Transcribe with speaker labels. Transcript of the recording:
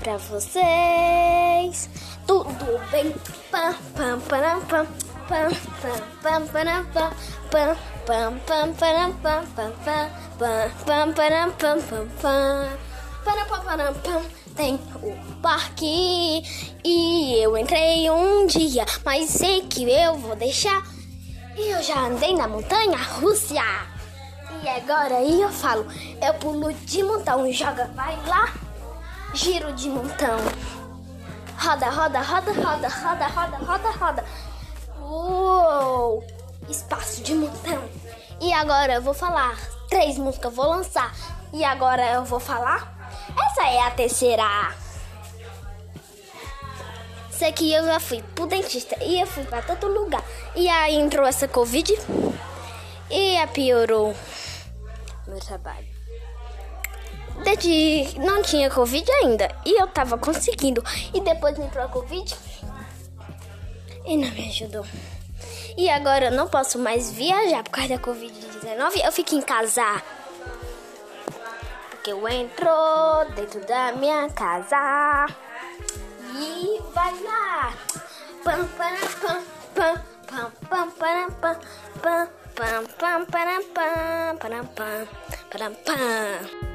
Speaker 1: pra vocês. Tudo bem? Pam, pam, pam, pam, pam, pam, pam, pam, pam, pam, pam, pam, pam, pam, pam, pam, pam, pam, pam, pam. Tem o parque e eu entrei um dia, mas sei que eu vou deixar. E eu já andei na montanha Rússia. E agora aí eu falo, eu pulo de montão, joga, vai lá, giro de montão. Roda, roda, roda, roda, roda, roda, roda, roda. Uou! Espaço de montão. E agora eu vou falar. Três músicas vou lançar. E agora eu vou falar. Essa é a terceira. Sei que eu já fui pro dentista e eu fui pra todo lugar. E aí entrou essa Covid e piorou meu trabalho. Desde não tinha Covid ainda e eu tava conseguindo. E depois entrou a Covid e não me ajudou. E agora eu não posso mais viajar por causa da Covid-19. Eu fico em casa. Porque eu entro dentro da minha casa. E vai lá. Pam, pam, pam, pam, pam, pam, pam, pam, pam, pam, pam, pam, pam, pam, pam, pam.